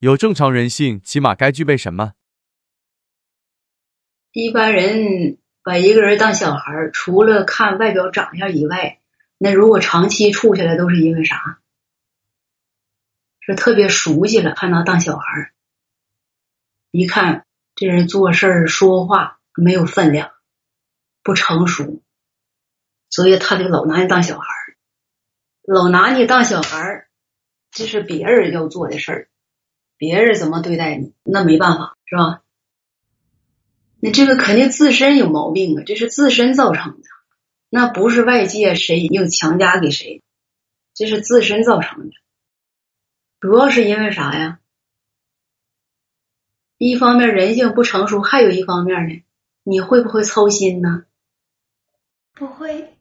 有正常人性，起码该具备什么？一般人把一个人当小孩儿，除了看外表长相以外，那如果长期处下来，都是因为啥？是特别熟悉了，还能当小孩儿。一看这人做事、说话没有分量，不成熟，所以他就老拿你当小孩儿，老拿你当小孩儿，这是别人要做的事儿。别人怎么对待你，那没办法，是吧？那这个肯定自身有毛病啊，这是自身造成的，那不是外界谁硬强加给谁，这是自身造成的。主要是因为啥呀？一方面人性不成熟，还有一方面呢，你会不会操心呢？不会。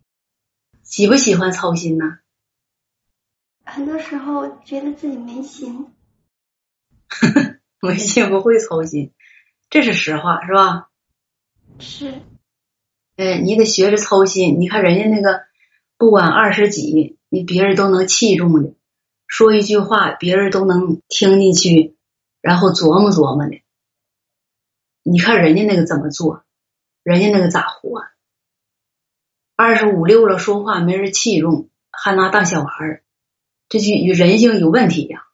喜不喜欢操心呢？很多时候觉得自己没心。没心不会操心，这是实话，是吧？是。哎，你得学着操心。你看人家那个，不管二十几，你别人都能器重的，说一句话，别人都能听进去，然后琢磨琢磨的。你看人家那个怎么做，人家那个咋活？二十五六了，说话没人器重，还拿当小孩儿，这就与人性有问题呀。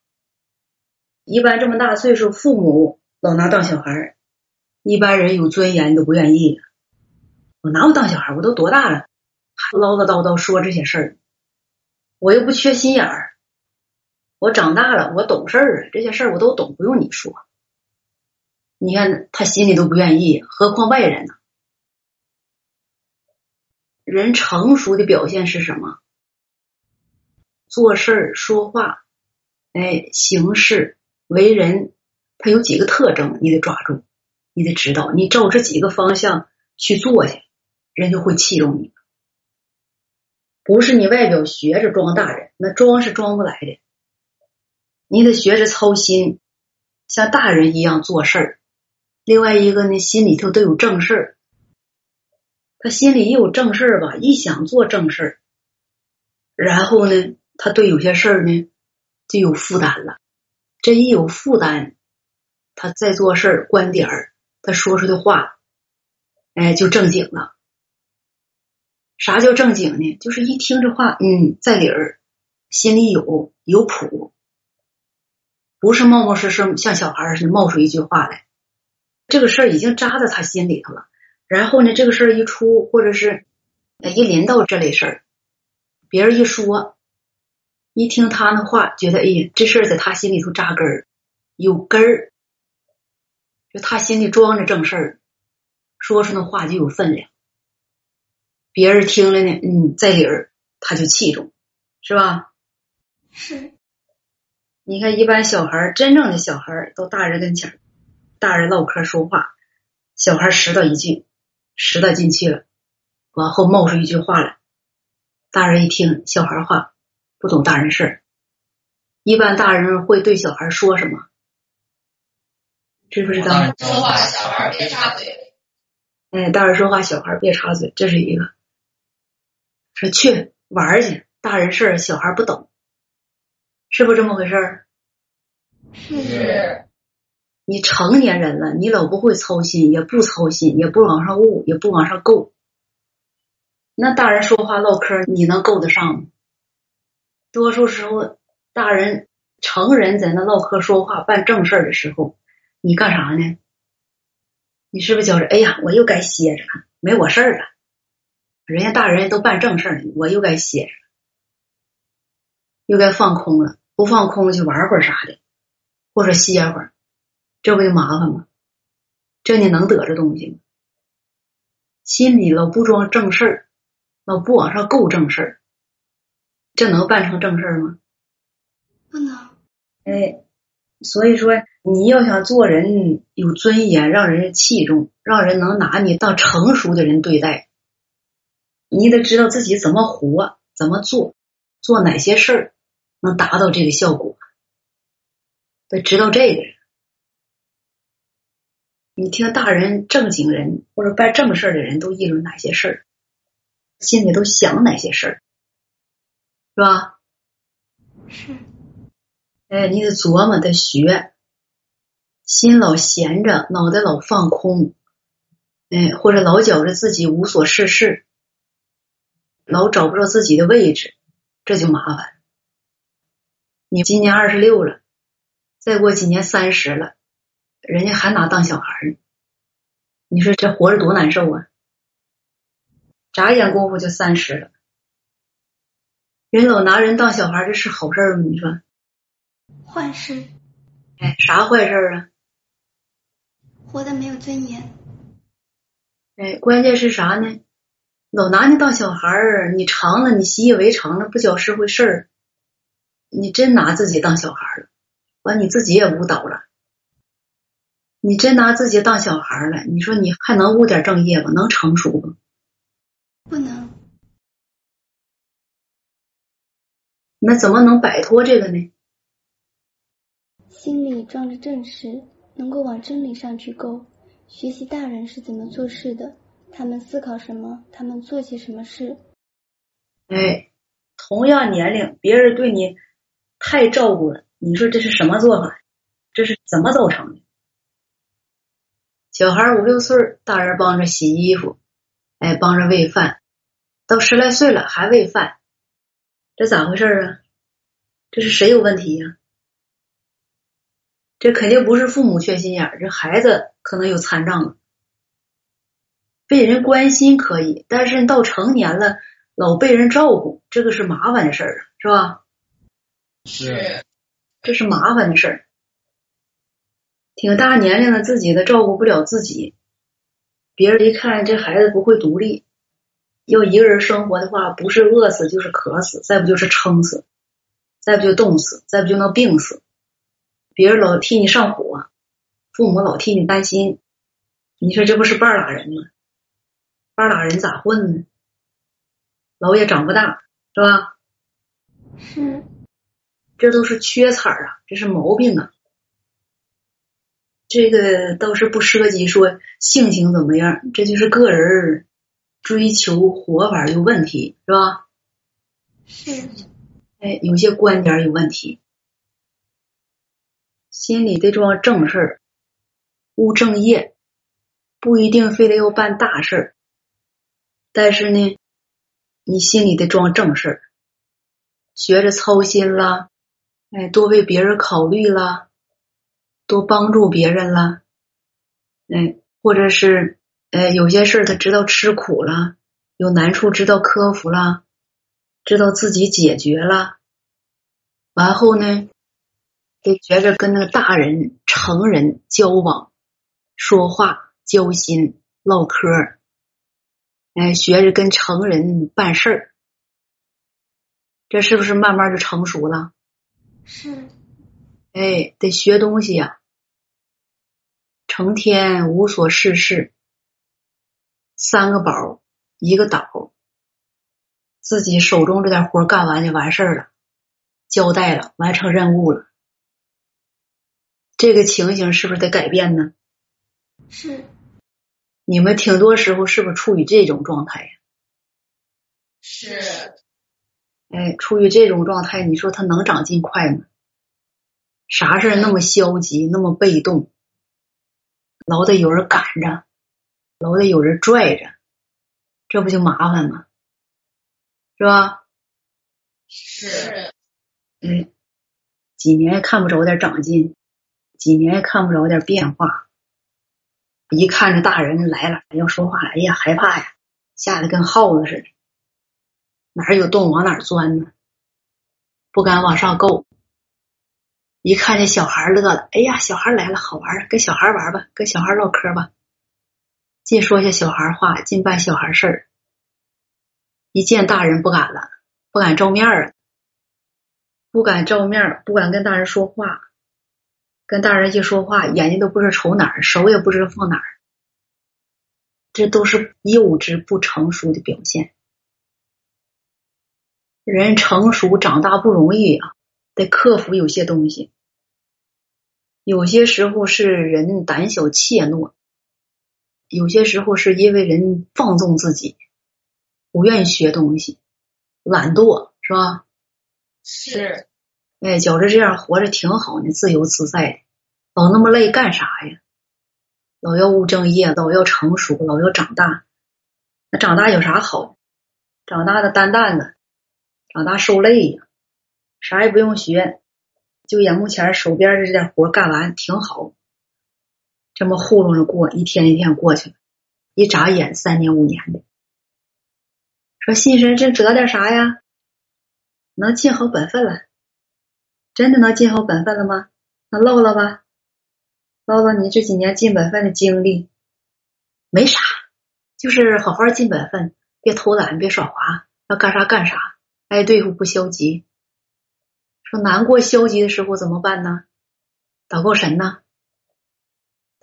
一般这么大岁数，父母老拿当小孩儿，一般人有尊严都不愿意。我拿我当小孩儿？我都多大了，还唠唠叨叨说这些事儿？我又不缺心眼儿，我长大了，我懂事儿啊，这些事儿我都懂，不用你说。你看他心里都不愿意，何况外人呢？人成熟的表现是什么？做事儿、说话，哎，行事。为人，他有几个特征，你得抓住，你得知道，你照这几个方向去做去，人就会器重你。不是你外表学着装大人，那装是装不来的。你得学着操心，像大人一样做事儿。另外一个呢，心里头都有正事儿。他心里一有正事儿吧，一想做正事儿，然后呢，他对有些事儿呢就有负担了。这一有负担，他再做事儿、观点儿，他说出的话，哎，就正经了。啥叫正经呢？就是一听这话，嗯，在理儿，心里有有谱，不是冒冒失失像小孩似的冒出一句话来。这个事儿已经扎在他心里头了。然后呢，这个事儿一出，或者是一临到这类事儿，别人一说。一听他那话，觉得哎呀，这事儿在他心里头扎根儿，有根儿，就他心里装着正事儿，说出那话就有分量。别人听了呢，嗯，在理儿，他就器重，是吧？是。你看，一般小孩真正的小孩到大人跟前大人唠嗑说话，小孩拾到一句，拾到进去了，往后冒出一句话来，大人一听小孩话。不懂大人事儿，一般大人会对小孩说什么？知不知道？说话小孩别插嘴。哎，大人说话小孩别插嘴，这是一个。说去玩去，大人事儿小孩不懂，是不是这么回事儿？是。你成年人了，你老不会操心，也不操心，也不往上悟，也不往上够。那大人说话唠嗑，你能够得上吗？多数时候，大人、成人在那唠嗑、说话、办正事儿的时候，你干啥呢？你是不是觉着，哎呀，我又该歇着了，没我事儿了。人家大人都办正事儿呢，我又该歇着，又该放空了。不放空去玩会儿啥的，或者歇会儿，这不就麻烦吗？这你能得着东西吗？心里老不装正事儿，老不往上够正事儿。这能办成正事吗？不能。哎，所以说你要想做人有尊严，让人器重，让人能拿你当成熟的人对待，你得知道自己怎么活，怎么做，做哪些事儿能达到这个效果，得知道这个。你听大人、正经人或者办正事的人都议论哪些事儿，心里都想哪些事儿。是吧？是。哎，你得琢磨，得学，心老闲着，脑袋老放空，哎，或者老觉着自己无所事事，老找不着自己的位置，这就麻烦。你今年二十六了，再过几年三十了，人家还拿当小孩呢，你说这活着多难受啊！眨眼功夫就三十了，人老拿人当小孩，这是好事吗？你说？坏事。哎，啥坏事啊？活得没有尊严。哎，关键是啥呢？老拿你当小孩儿，你长了，你习以为常了，不觉是回事儿。你真拿自己当小孩了，完你自己也误导了。你真拿自己当小孩了，你说你还能务点正业吗？能成熟吗？那怎么能摆脱这个呢？心里装着正事，能够往真理上去勾。学习大人是怎么做事的，他们思考什么，他们做些什么事。哎，同样年龄，别人对你太照顾了，你说这是什么做法？这是怎么造成的？小孩五六岁，大人帮着洗衣服，哎，帮着喂饭，到十来岁了还喂饭，这咋回事啊？这是谁有问题呀？这肯定不是父母缺心眼儿，这孩子可能有残障了。被人关心可以，但是你到成年了，老被人照顾，这个是麻烦的事儿啊，是吧？是，这是麻烦的事儿。挺大年龄了，自己都照顾不了自己，别人一看这孩子不会独立，要一个人生活的话，不是饿死就是渴死，再不就是撑死，再不就冻死，再不就能病死。别人老替你上火，父母老替你担心，你说这不是半拉人吗？半拉人咋混呢？老也长不大，是吧？是，这都是缺彩啊，这是毛病啊。这个倒是不涉及说性情怎么样，这就是个人追求活法有问题，是吧？是。哎，有些观点有问题。心里得装正事儿，务正业，不一定非得要办大事儿。但是呢，你心里得装正事儿，学着操心啦，哎，多为别人考虑啦，多帮助别人啦，哎，或者是哎，有些事儿他知道吃苦了，有难处知道克服了，知道自己解决了，完后呢。得学着跟那个大人、成人交往、说话、交心、唠嗑哎，学着跟成人办事儿，这是不是慢慢就成熟了？是。哎，得学东西呀，成天无所事事，三个宝一个岛，自己手中这点活干完就完事儿了，交代了，完成任务了。这个情形是不是得改变呢？是。你们挺多时候是不是处于这种状态呀？是。哎，处于这种状态，你说他能长进快吗？啥事那么消极，那么被动，老得有人赶着，老得有人拽着，这不就麻烦吗？是吧？是。嗯，几年看不着点长进。几年也看不着点变化，一看着大人来了要说话了，哎呀害怕呀，吓得跟耗子似的，哪有洞往哪钻呢？不敢往上够。一看这小孩乐了，哎呀，小孩来了，好玩，跟小孩玩吧，跟小孩唠嗑吧，净说些小孩话，净办小孩事儿。一见大人不敢了，不敢照面儿，不敢照面不敢跟大人说话。跟大人一说话，眼睛都不知道瞅哪儿，手也不知道放哪儿，这都是幼稚不成熟的表现。人成熟长大不容易啊，得克服有些东西。有些时候是人胆小怯懦，有些时候是因为人放纵自己，不愿意学东西，懒惰，是吧？是。哎，觉着这样活着挺好呢，自由自在的。老那么累干啥呀？老要务正业，老要成熟，老要长大。那长大有啥好？长大的担担子，长大受累呀，啥也不用学，就眼目前手边的这点活干完挺好。这么糊弄着过，一天一天过去了，一眨眼三年五年的。说信神这折点啥呀？能尽好本分了？真的能尽好本分了吗？那唠唠吧，唠唠你这几年尽本分的经历。没啥，就是好好尽本分，别偷懒，别耍滑，要干啥干啥，爱对付不消极。说难过消极的时候怎么办呢？祷告神呢？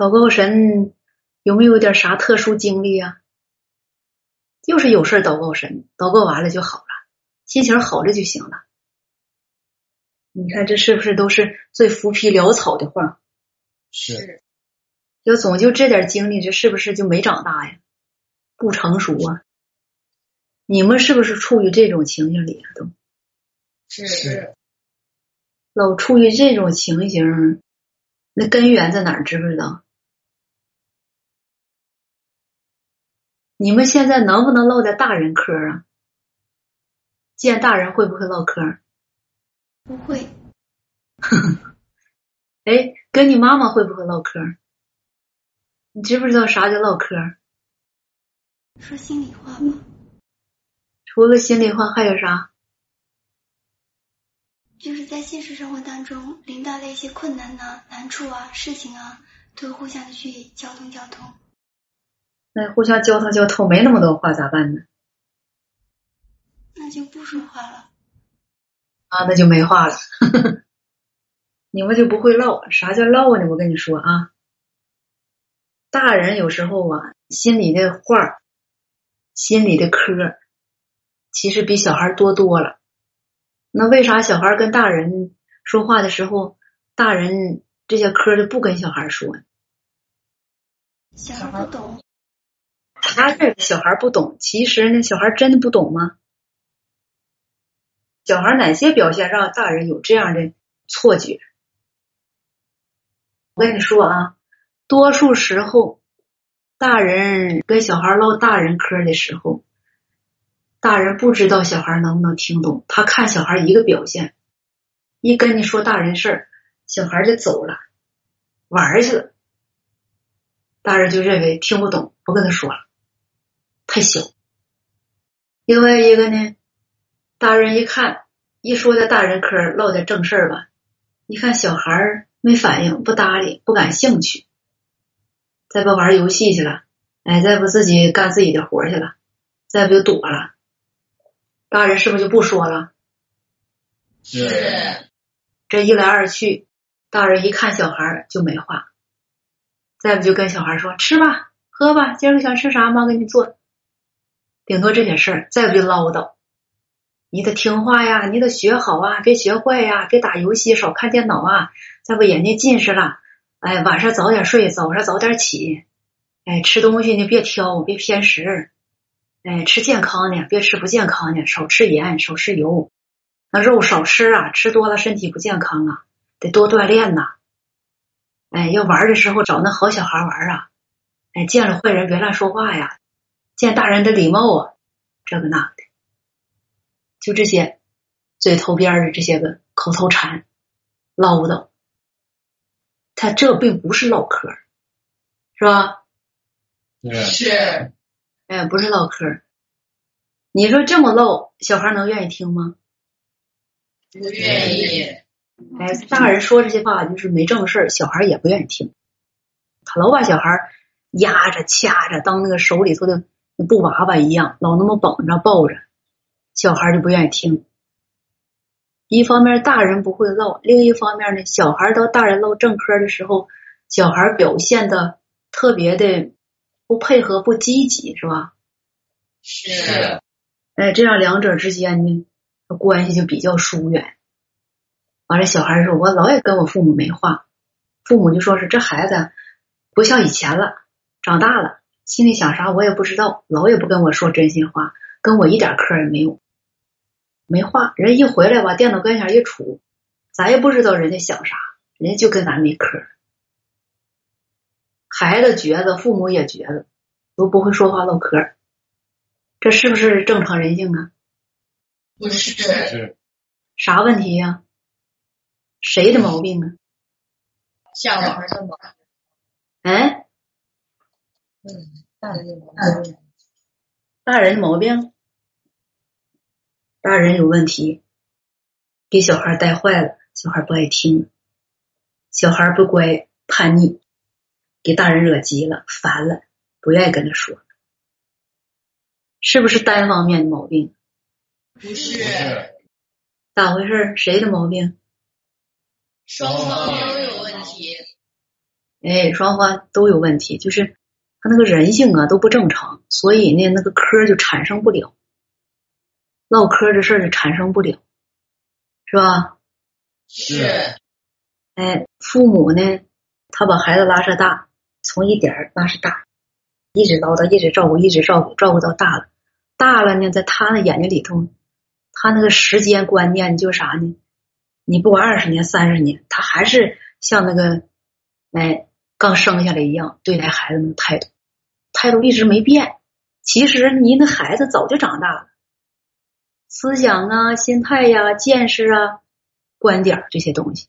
祷告神有没有点啥特殊经历啊？就是有事祷告神，祷告完了就好了，心情好了就行了。你看这是不是都是最浮皮潦草的话？是。要总就这点经历，这是不是就没长大呀？不成熟啊？你们是不是处于这种情形里啊？都是。老处于这种情形，那根源在哪儿？知不知道？你们现在能不能唠点大人嗑啊？见大人会不会唠嗑？不会。哎，跟你妈妈会不会唠嗑？你知不知道啥叫唠嗑？说心里话吗。除了心里话还有啥？就是在现实生活当中，临到了一些困难呐、难处啊、事情啊，都互相的去交通交通。那互相交通交通，没那么多话咋办呢？那就不说话了。啊，那就没话了。你们就不会唠？啥叫唠呢？我跟你说啊，大人有时候啊，心里的话，心里的嗑，其实比小孩多多了。那为啥小孩跟大人说话的时候，大人这些嗑就不跟小孩说呢？小孩不懂。他这小孩不懂，其实呢，小孩真的不懂吗？小孩哪些表现让大人有这样的错觉？我跟你说啊，多数时候，大人跟小孩唠大人嗑的时候，大人不知道小孩能不能听懂。他看小孩一个表现，一跟你说大人事儿，小孩就走了，玩去了。大人就认为听不懂，不跟他说了。太小。另外一个呢，大人一看，一说的大人嗑，唠点正事儿吧，一看小孩没反应，不搭理，不感兴趣，再不玩游戏去了，哎，再不自己干自己的活去了，再不就躲了，大人是不是就不说了？是。这一来二去，大人一看小孩就没话，再不就跟小孩说吃吧，喝吧，今儿个想吃啥，妈给你做。顶多这点事儿，再不就唠叨，你得听话呀，你得学好啊，别学坏呀，别打游戏，少看电脑啊，再不眼睛近视了，哎，晚上早点睡，早上早点起，哎，吃东西呢别挑，别偏食，哎，吃健康的，别吃不健康的，少吃盐，少吃油，那肉少吃啊，吃多了身体不健康啊，得多锻炼呐，哎，要玩的时候找那好小孩玩啊，哎，见了坏人别乱说话呀。见大人的礼貌啊，这个那的，就这些嘴头边的这些个口头禅唠叨，他这并不是唠嗑，是吧？是。哎，不是唠嗑。你说这么唠，小孩能愿意听吗？不愿意。哎，大人说这些话就是没正事小孩也不愿意听。他老把小孩压着、掐着，当那个手里头的。布娃娃一样，老那么绷着抱着，小孩就不愿意听。一方面大人不会唠，另一方面呢，小孩到大人唠正嗑的时候，小孩表现的特别的不配合、不积极，是吧？是。哎，这样两者之间呢，关系就比较疏远。完了，小孩说：“我老也跟我父母没话。”父母就说是：“这孩子不像以前了，长大了。”心里想啥我也不知道，老也不跟我说真心话，跟我一点嗑也没有，没话。人一回来吧，电脑跟前一杵，咱也不知道人家想啥，人家就跟咱没嗑。孩子觉得，父母也觉得，都不会说话唠嗑，这是不是正常人性啊？不是，啥问题呀、谁的毛病啊？小孩的毛哎，病，大人的毛病，大人的毛病，大人有问题，给小孩带坏了，小孩不爱听，小孩不乖，叛逆，给大人惹急了，烦了，不愿意跟他说，是不是单方面的毛病？不是咋回事？谁的毛病？双方都有问题。哎，双方都有问题，就是他那个人性啊都不正常，所以呢，那个嗑就产生不了，唠嗑这事儿就产生不了，是吧？是，哎，父母呢，他把孩子拉扯大，从一点儿拉扯大，一直唠叨，一直照顾，一直照顾，照顾到大了，大了呢，在他那眼睛里头，他那个时间观念就是啥呢？你不管二十年、三十年，他还是像那个，哎，刚生下来一样对待孩子那个态度，态度一直没变。其实你那孩子早就长大了，思想啊、心态呀、见识啊、观点这些东西，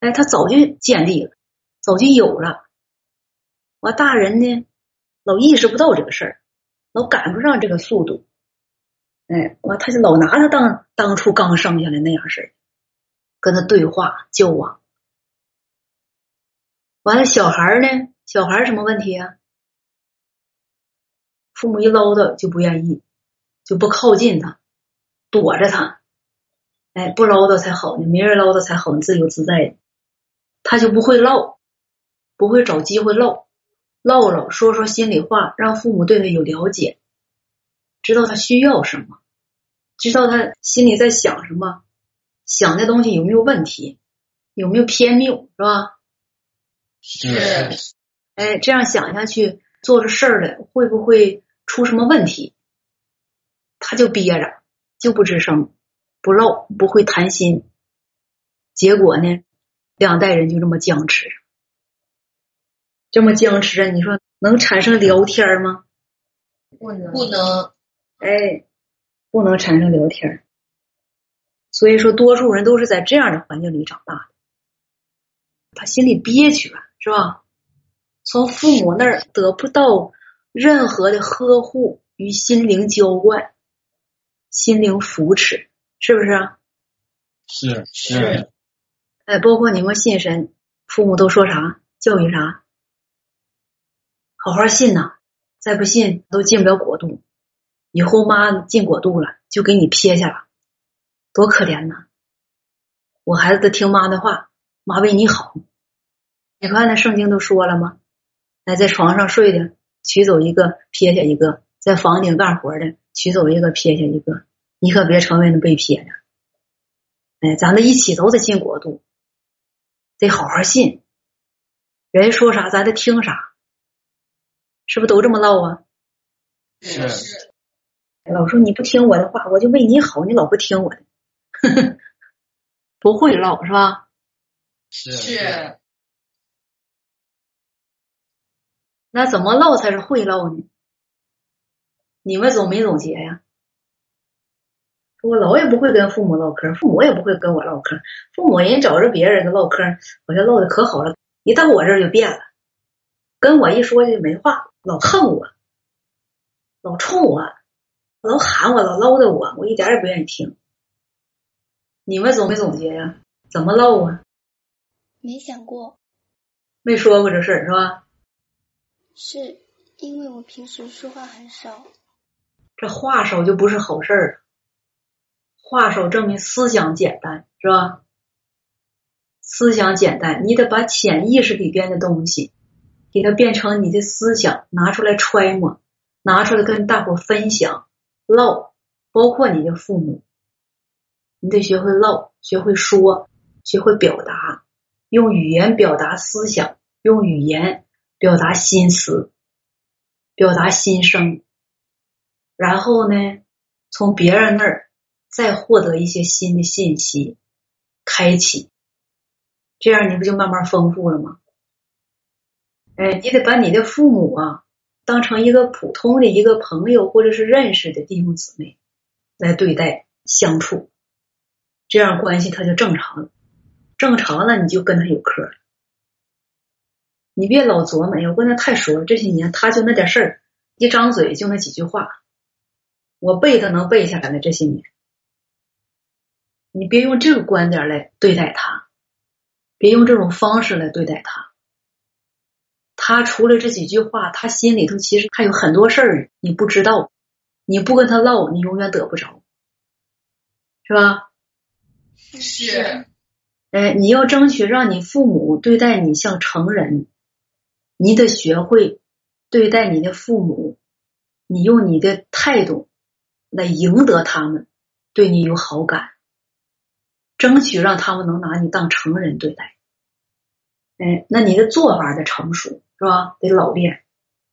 哎，他早就建立了，早就有了。我，大人呢，老意识不到这个事儿，老赶不上这个速度，哎，我他就老拿他当当初刚生下来那样式儿，跟他对话交往。完了，小孩呢？小孩什么问题啊？父母一唠叨就不愿意，就不靠近他，躲着他。哎，不唠叨才好呢，没人唠叨才好，自由自在的。他就不会唠，不会找机会唠，唠唠说说心里话，让父母对他有了解，知道他需要什么，知道他心里在想什么，想的东西有没有问题，有没有偏谬，是吧？是哎，这样想下去，做着事儿来会不会出什么问题？他就憋着，就不吱声，不唠，不会谈心。结果呢，两代人就这么僵持，这么僵持着，你说能产生聊天吗？不能，不能，哎，不能产生聊天。所以说，多数人都是在这样的环境里长大的，他心里憋屈啊，是吧？从父母那儿得不到任何的呵护与心灵浇灌、心灵扶持，是不是啊？是是哎，包括你们信神，父母都说啥，教育啥，好好信呐，再不信都进不了国度。以后妈进国度了，就给你撇下了，多可怜呐！我孩子听妈的话，妈为你好。你看那圣经都说了吗？哎，在床上睡的取走一个撇下一个，在房顶干活的取走一个撇下一个，你可别成为那被撇的。哎，咱们一起都得进国度，得好好信。人家说啥，咱得听啥，是不是都这么唠啊？是是老说你不听我的话，我就为你好，你老不听我的，不会唠是吧？是是，那怎么唠才是会唠呢？你们总没总结呀？我老也不会跟父母唠嗑，父母也不会跟我唠嗑，父母人找着别人的唠嗑，好像唠的可好了，一到我这儿就变了，跟我一说就没话，老恨我，老冲我，老喊我，老唠叨我，我一点也不愿意听。你们总没总结呀？怎么唠啊？没想过，没说过这事儿是吧？是因为我平时说话很少，这话少就不是好事儿，话少证明思想简单，是吧？思想简单，你得把潜意识里边的东西，给它变成你的思想，拿出来揣摩，拿出来跟大伙分享唠，包括你的父母，你得学会唠，学会说，学会表达，用语言表达思想，用语言表达心思，表达心声。然后呢，从别人那儿再获得一些新的信息，开启，这样你不就慢慢丰富了吗？哎，你得把你的父母啊当成一个普通的一个朋友或者是认识的弟兄姊妹来对待相处，这样关系他就正常了。正常了，你就跟他有嗑了。你别老琢磨，我跟他太熟了，这些年他就那点事儿，一张嘴就那几句话，我背他能背下来的这些年。你别用这个观点来对待他，别用这种方式来对待他。他除了这几句话，他心里头其实还有很多事儿你不知道，你不跟他唠，你永远得不着，是吧？是。哎，你要争取让你父母对待你像成人，你得学会对待你的父母，你用你的态度来赢得他们对你有好感，争取让他们能拿你当成人对待。哎，那你的做法得成熟，是吧？得老练，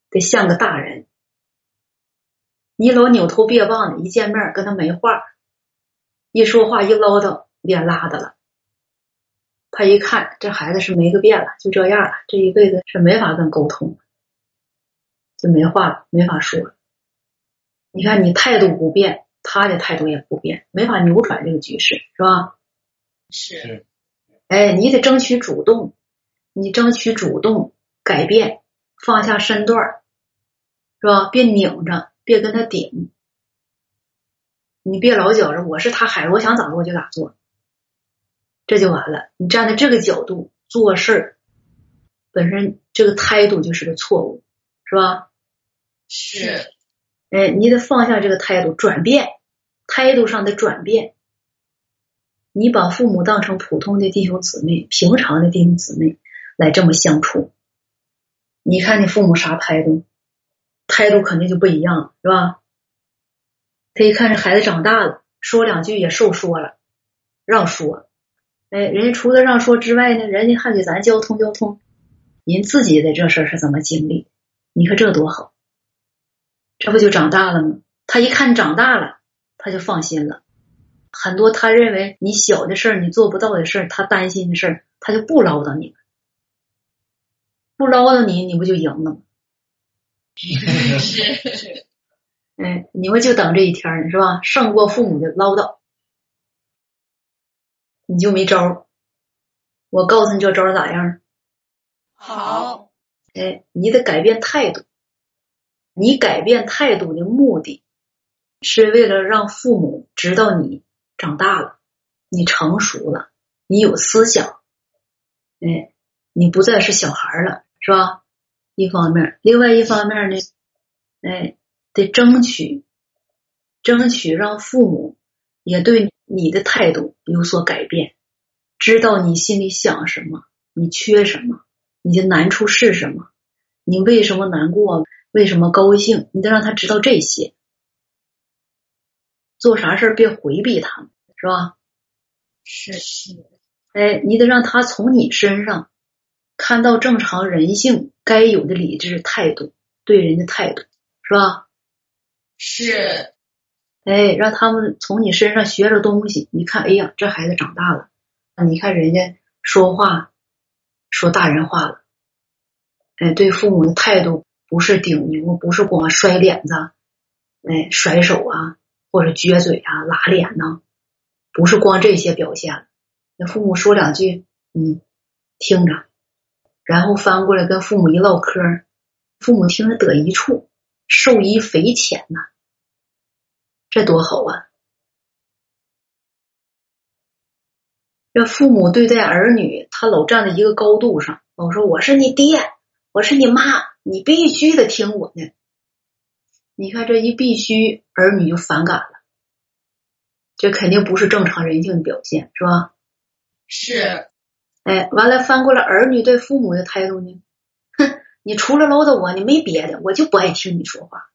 得像个大人。你老扭头别棒的，一见面跟他没话，一说话一唠叨，脸拉的了。他一看，这孩子是没个变了，就这样了，这一辈子是没法跟沟通，就没话了，没法说了。你看，你态度不变，他的态度也不变，没法扭转这个局势，是吧？是。哎，你得争取主动，你争取主动改变，放下身段，是吧？别拧着，别跟他顶，你别老觉着我是他孩子，我想咋做就咋做。这就完了。你站在这个角度做事儿，本身这个态度就是个错误，是吧？是。哎，你得放下这个态度，转变态度上的转变。你把父母当成普通的弟兄姊妹、平常的弟兄姊妹来这么相处，你看你父母啥态度？态度肯定就不一样了，是吧？他一看这孩子长大了，说两句也受说了，让说。哎，人家除了让说之外呢，人家还给咱交通交通，您自己的这事儿是怎么经历？你看这多好，这不就长大了吗？他一看长大了，他就放心了。很多他认为你小的事儿，你做不到的事儿，他担心的事儿，他就不唠叨你了。不唠叨你，你不就赢了吗？是。哎，你们就等这一天呢，是吧？胜过父母的唠叨。你就没招我告诉你这招咋样？好。哎，你得改变态度。你改变态度的目的，是为了让父母知道你长大了，你成熟了，你有思想。哎，你不再是小孩了，是吧？一方面，另外一方面呢，哎，得争取，争取让父母也对。你的态度有所改变，知道你心里想什么，你缺什么，你的难处是什么，你为什么难过，为什么高兴，你得让他知道这些。做啥事别回避他们，是吧？是是。哎，你得让他从你身上看到正常人性该有的理智态度，对人的态度，是吧？是。哎，让他们从你身上学着东西。你看，哎呀，这孩子长大了。你看人家说话说大人话了。哎，对父母的态度不是顶牛，不是光摔脸子，哎，甩手啊，或者撅嘴啊，拉脸呐，不是光这些表现。那父母说两句，嗯，听着，然后翻过来跟父母一唠嗑，父母听着得一处，受益匪浅呐。这多好啊！这父母对待儿女，他老站在一个高度上，老说我是你爹，我是你妈，你必须得听我的。你看这一必须，儿女就反感了，这肯定不是正常人性的表现，是吧？是。哎，完了，翻过来，儿女对父母的态度呢？哼，你除了唠叨我，你没别的，我就不爱听你说话。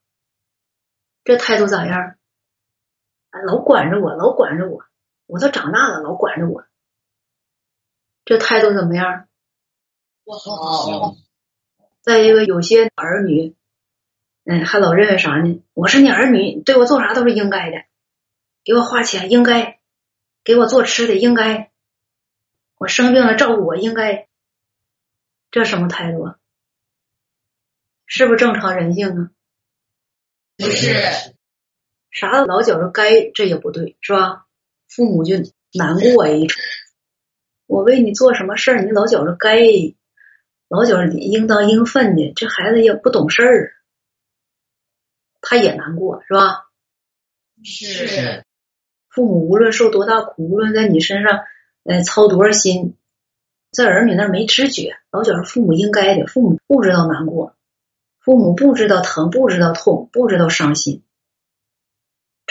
这态度咋样？老管着我，老管着我，我都长大了，老管着我，这态度怎么样？不好。再一个，有些儿女，嗯，还老认为啥呢？我是你儿女，对我做啥都是应该的，给我花钱应该，给我做吃的应该，我生病了照顾我应该，这什么态度？是不是正常人性啊？不是，啥老觉着该，这也不对，是吧？父母就难过一种。我为你做什么事儿，你老觉着该，老觉着应当应分的，这孩子也不懂事儿，他也难过，是吧？是，父母无论受多大苦，无论在你身上，呃，操多少心，在儿女那儿没知觉，老觉着父母应该的，父母不知道难过，父母不知道疼，不知道痛，不知道伤心，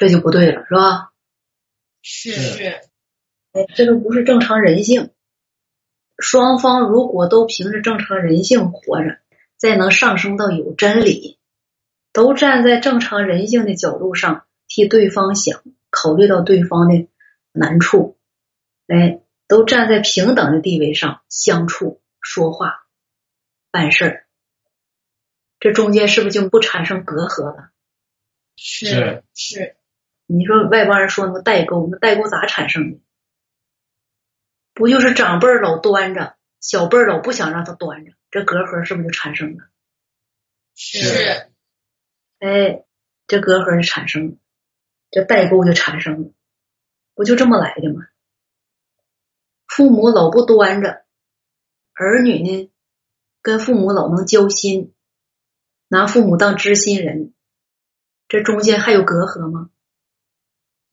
这就不对了，是吧？是，哎，这个不是正常人性。双方如果都凭着正常人性活着，再能上升到有真理，都站在正常人性的角度上替对方想，考虑到对方的难处，哎，都站在平等的地位上相处、说话、办事儿，这中间是不是就不产生隔阂了？是，是，你说外邦人说那个代沟，那代沟咋产生的？不就是长辈儿老端着，小辈儿老不想让他端着，这隔阂是不是就产生了？是，哎，这隔阂就产生了，这代沟就产生了，不就这么来的吗？父母老不端着，儿女呢跟父母老能交心，拿父母当知心人，这中间还有隔阂吗？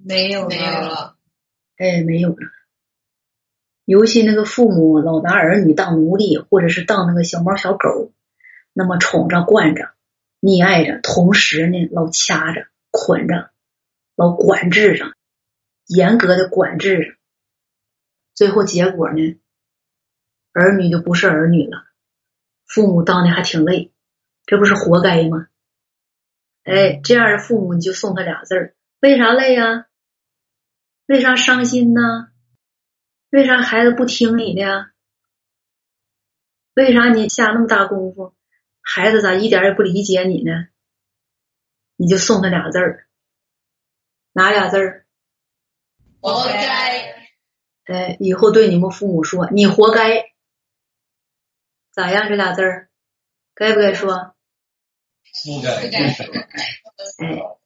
没有，没有了，哎，没有了。尤其那个父母老拿儿女当奴隶，或者是当那个小猫小狗，那么宠着、惯着、溺爱着，同时呢，老掐着、捆着、老管制着，严格的管制着，最后结果呢，儿女就不是儿女了，父母当的还挺累，这不是活该吗？哎，这样的父母你就送他俩字儿：为啥累呀？为啥伤心呢？为啥孩子不听你的呀？为啥你下那么大功夫，孩子咋一点也不理解你呢？你就送他俩字儿，哪俩字儿？活该。哎，以后对你们父母说，你活该，咋样？这俩字儿，该不该说？不该，不该，哎，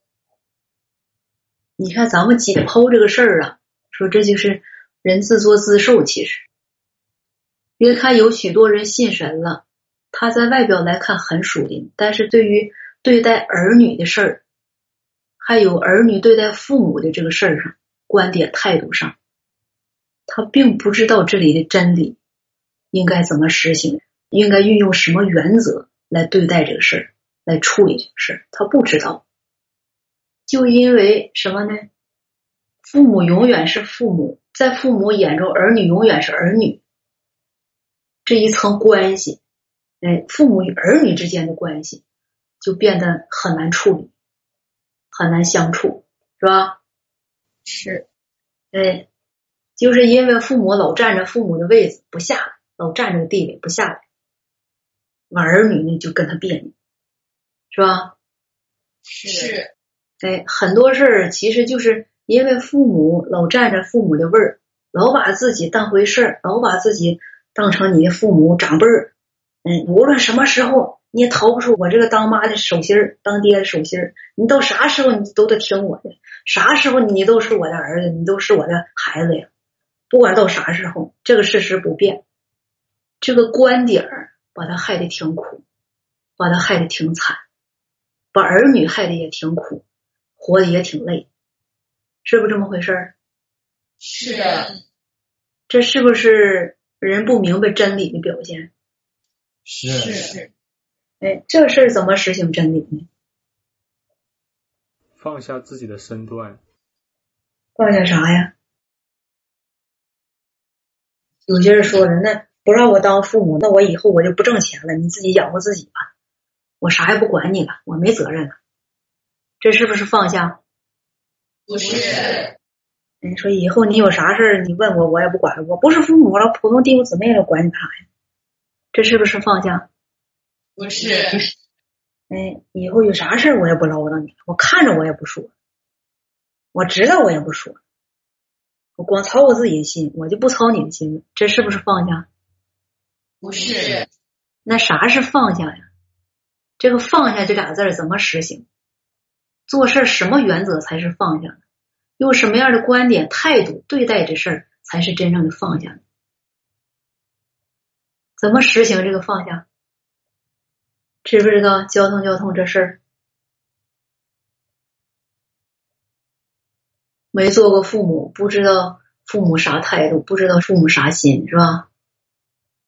你看咱们解剖这个事儿啊，说这就是。人自作自受，其实，别看有许多人信神了，他在外表来看很属灵，但是对于对待儿女的事儿，还有儿女对待父母的这个事儿上，观点态度上，他并不知道这里的真理应该怎么实行，应该运用什么原则来对待这个事儿，来处理这个事儿，他不知道，就因为什么呢？父母永远是父母。在父母眼中，儿女永远是儿女。这一层关系，哎，父母与儿女之间的关系就变得很难处理，很难相处，是吧？是，哎，就是因为父母老占着父母的位子不下来，老占着地位不下来，那儿女呢就跟他别扭，是吧？是，哎，很多事儿其实就是。因为父母老占着父母的位儿，老把自己当回事儿，老把自己当成你的父母长辈儿。嗯，无论什么时候，你也逃不出我这个当妈的手心儿，当爹的手心儿。你到啥时候你都得听我的，啥时候你都是我的儿子，你都是我的孩子呀。不管到啥时候，这个事实不变，这个观点儿把他害得挺苦，把他害得挺惨，把儿女害得也挺苦，活的也挺累。是不是这么回事儿？是的，这是不是人不明白真理的表现？是是。哎，这事儿怎么实行真理呢？放下自己的身段。放下啥呀？有些人说了，那不让我当父母，那我以后我就不挣钱了，你自己养活自己吧，我啥也不管你了，我没责任了。这是不是放下？不是，你说以后你有啥事儿，你问我，我也不管。我不是父母了，普通弟兄姊妹了，管你干啥呀？这是不是放下？不是。哎，以后有啥事儿，我也不唠叨你，我看着我也不说，我知道我也不说，我光操我自己的心，我就不操你的心了。这是不是放下？不是。那啥是放下呀？这个放下这俩字儿怎么实行？做事什么原则才是放下？用什么样的观点态度对待这事儿才是真正的放下？怎么实行这个放下？知不知道交通交通这事儿？没做过父母，不知道父母啥态度，不知道父母啥心，是吧？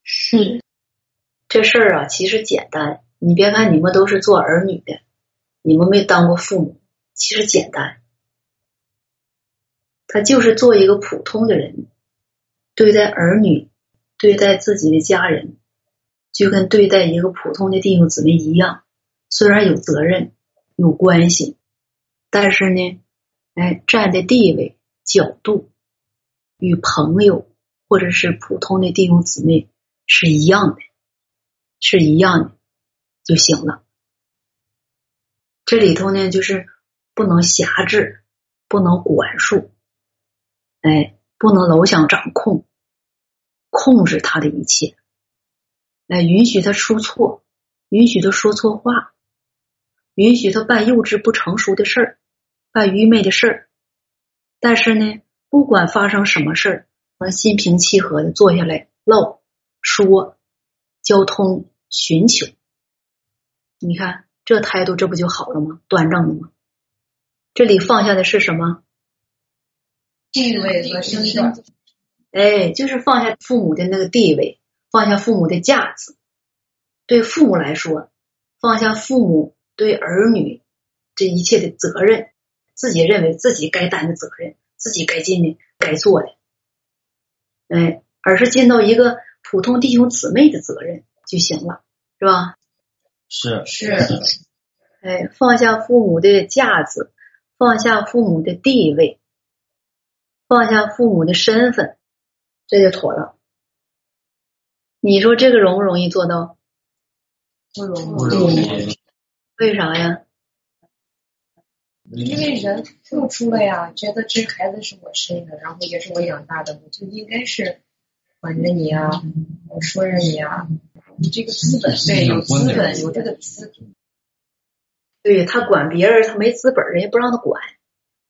是。这事儿啊，其实简单。你别看你们都是做儿女的，你们没当过父母，其实简单。他就是做一个普通的人，对待儿女，对待自己的家人，就跟对待一个普通的弟兄姊妹一样。虽然有责任，有关系，但是呢，哎，站的地位、角度与朋友或者是普通的弟兄姊妹是一样的，是一样的。就行了。这里头呢，就是不能辖制，不能管束，哎，不能老想掌控，控制他的一切，哎，允许他出错，允许他说错话，允许他办幼稚不成熟的事儿，办愚昧的事儿。但是呢，不管发生什么事儿，能心平气和的坐下来唠说，交通寻求。你看这态度，这不就好了吗？端正了吗？这里放下的是什么？地位和身份。哎，就是放下父母的那个地位，放下父母的架子。对父母来说，放下父母对儿女这一切的责任，自己认为自己该担的责任，自己该尽的、该做的，哎，而是尽到一个普通弟兄姊妹的责任就行了，是吧？是是，哎，放下父母的架子，放下父母的地位，放下父母的身份，这就妥了。你说这个容不容易做到？不容不容易。为啥呀？因为人付出了呀，觉得这孩子是我生的，然后也是我养大的，我就应该是管着你啊，我说着你啊。你这个资本，对，有资本，有这个资本。对他管别人，他没资本，人家不让他管，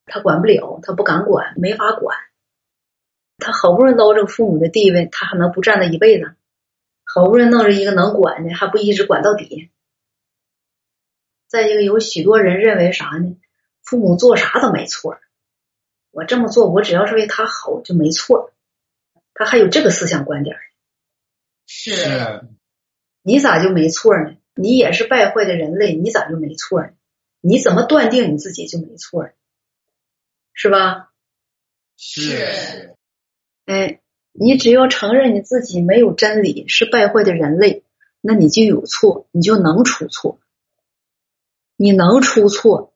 他管不了，他不敢管，没法管。他好不容易捞着父母的地位，他还能不占那一辈子？好不容易弄着一个能管的，还不一直管到底？再一个，有许多人认为啥呢？父母做啥都没错，我这么做，我只要是为他好就没错。他还有这个思想观点。是。你咋就没错呢？你也是败坏的人类，你咋就没错呢？你怎么断定你自己就没错呢？是吧？是。哎，你只要承认你自己没有真理，是败坏的人类，那你就有错，你就能出错。你能出错，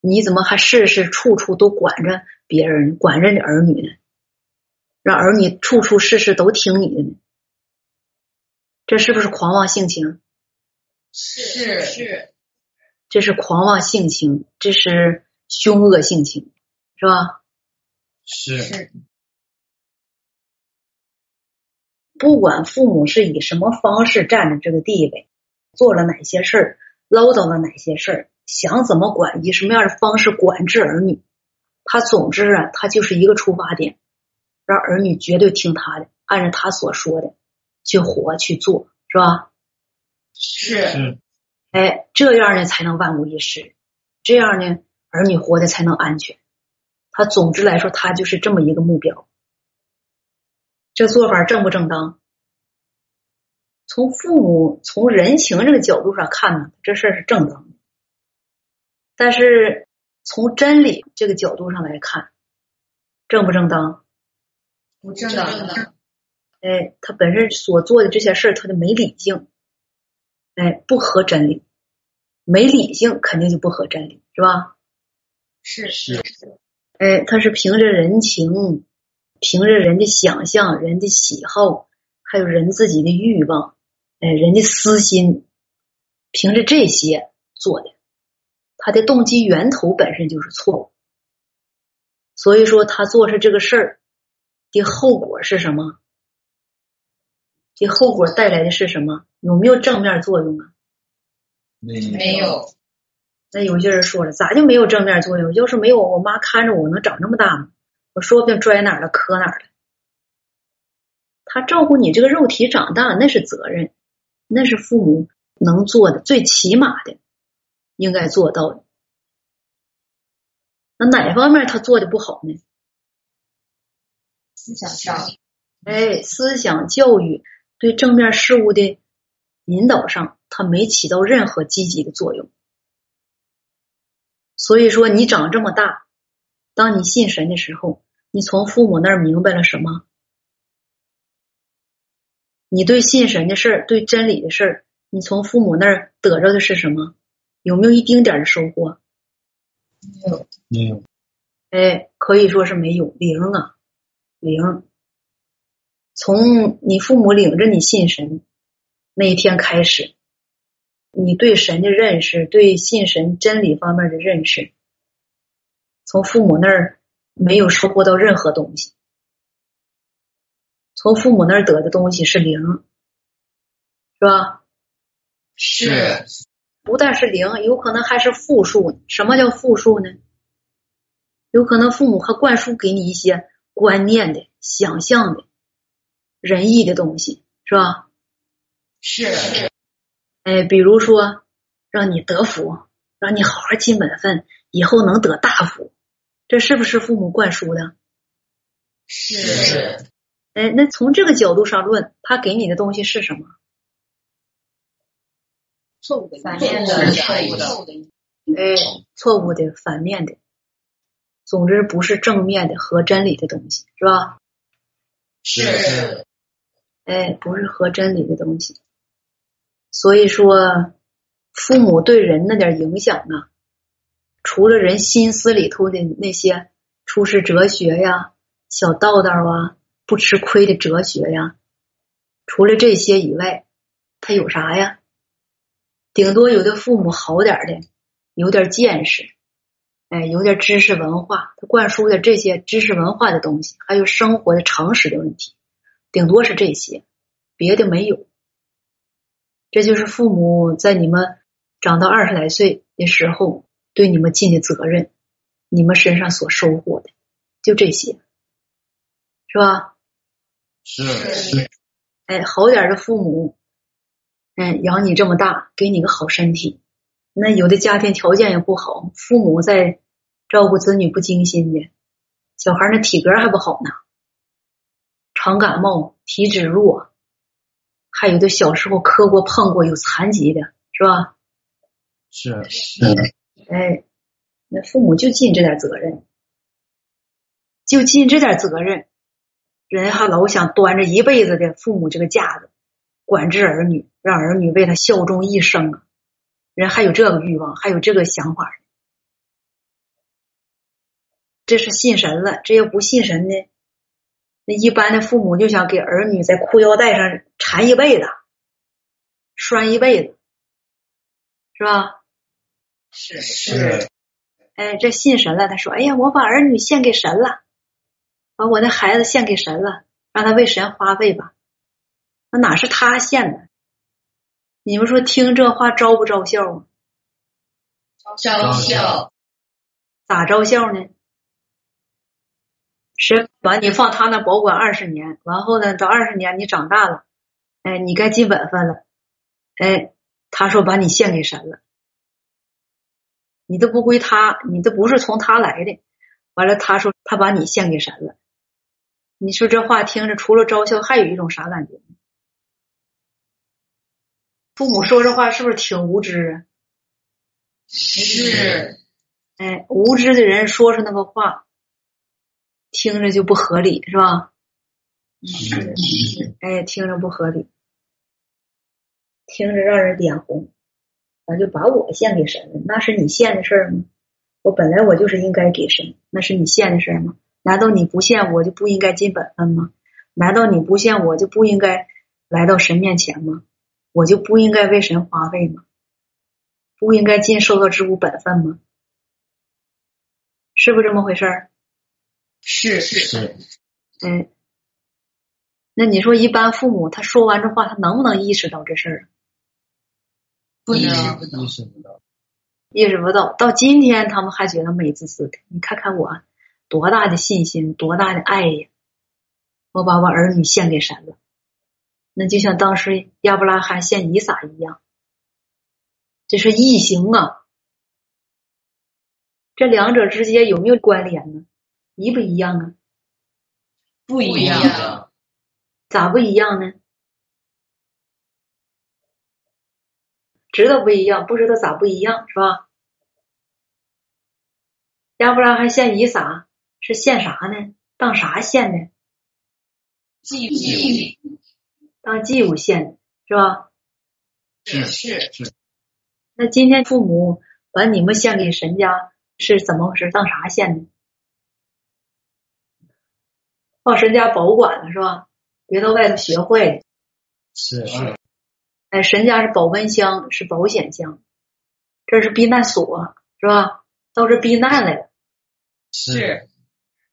你怎么还事事处处都管着别人，管着你儿女呢？让儿女处处事事都听你的呢？这是不是狂妄性情？是是，这是狂妄性情，这是凶恶性情，是吧？是。不管父母是以什么方式占着这个地位，做了哪些事儿，唠叨了哪些事儿，想怎么管，以什么样的方式管制儿女，他总之啊，他就是一个出发点，让儿女绝对听他的，按照他所说的。去活去做是吧？是，哎，这样呢才能万无一失，这样呢儿女活的才能安全。他总之来说，他就是这么一个目标。这做法正不正当？从父母从人情这个角度上看呢，这事儿是正当的。但是从真理这个角度上来看，正不正当？不正当。哎，他本身所做的这些事儿，他就没理性，哎，不合真理，没理性肯定就不合真理，是吧？是是，哎，他是凭着人情，凭着人的想象、人的喜好，还有人自己的欲望，哎，人的私心，凭着这些做的，他的动机源头本身就是错误，所以说他做出这个事儿的后果是什么？这后果带来的是什么？有没有正面作用啊？没有。那有些人说了，咋就没有正面作用？要是没有我妈看着我，能长这么大吗？我说不定摔哪儿了，磕哪儿了。他照顾你这个肉体长大，那是责任，那是父母能做的最起码的，应该做到的。那哪方面他做的不好呢？思想教育，哎，思想教育对正面事物的引导上，它没起到任何积极的作用。所以说，你长这么大，当你信神的时候，你从父母那儿明白了什么？你对信神的事儿，对真理的事儿，你从父母那儿得着的是什么？有没有一丁点儿的收获？没有，没有。哎，可以说是没有零啊，零。从你父母领着你信神那一天开始。你对神的认识，对信神真理方面的认识，从父母那儿没有收获到任何东西，从父母那儿得的东西是零，是吧？是，不但是零，有可能还是负数。什么叫负数呢？有可能父母还灌输给你一些观念的、想象的、仁义的东西，是吧？是。哎，比如说，让你得福，让你好好尽本分，以后能得大福，这是不是父母灌输的？是。哎，那从这个角度上论，他给你的东西是什么？错误的、反面的、错误的。哎，错误的、反面的，总之不是正面的和真理的东西，是吧？是。哎，不是和真理的东西。所以说，父母对人那点影响啊，除了人心思里头的那些出世哲学呀、小道道啊、不吃亏的哲学呀，除了这些以外，他有啥呀？顶多有的父母好点的，有点见识，哎，有点知识文化，他灌输的这些知识文化的东西，还有生活的常识的问题，顶多是这些，别的没有。这就是父母在你们长到二十来岁的时候对你们尽的责任，你们身上所收获的，就这些，是吧？是是。哎，好点的父母，嗯，养你这么大，给你个好身体。那有的家庭条件也不好，父母在照顾子女不精心的，小孩那体格还不好呢，常感冒，体质弱。还有的小时候磕过碰过有残疾的，是吧？是是。哎，那父母就尽这点责任，就尽这点责任，人还老想端着一辈子的父母这个架子，管制儿女，让儿女为他效忠一生啊！人还有这个欲望，还有这个想法，这是信神了。这要不信神呢？那一般的父母就想给儿女在裤腰带上缠一辈子，拴一辈子，是吧？是是。哎，这信神了，他说：“哎呀，我把儿女献给神了，把我那孩子献给神了，让他为神花费吧。”那哪是他献的？你们说听这话招不招笑啊？招笑。咋招笑呢？是把你放他那保管二十年，完后呢，到二十年你长大了，哎，你该尽本分了，哎，他说把你献给神了，你都不归他，你都不是从他来的，完了他说他把你献给神了，你说这话听着除了招笑，还有一种啥感觉？父母说这话是不是挺无知啊？是，哎，无知的人说出那个话。听着就不合理，是吧？是，哎，听着不合理，听着让人脸红。咱就把我献给神了，那是你献的事儿吗？我本来我就是应该给神，那是你献的事儿吗？难道你不献我就不应该尽本分吗？难道你不献我就不应该来到神面前吗？我就不应该为神花费吗？不应该尽受到之物本分吗？是不是这么回事儿？是是，嗯，那你说一般父母他说完这话，他能不能意识到这事儿？不意能识意识不到，意识不到，到今天他们还觉得美滋滋的。你看看我多大的信心，多大的爱呀！我把我儿女献给神了，那就像当时亚伯拉罕献以撒一样，这是异形啊。这两者之间有没有关联呢？一不一样啊？不一样样。咋不一样呢？知道不一样，不知道咋不一样是吧？要不然还献以撒是献啥呢？当啥献的？祭物当祭物献的是吧？是是是那今天父母把你们献给神家是怎么回事？当啥献的？放神家保管了是吧？别到外头学坏了。是是哎，神家是保温箱，是保险箱，这是避难所是吧？到这避难来了，是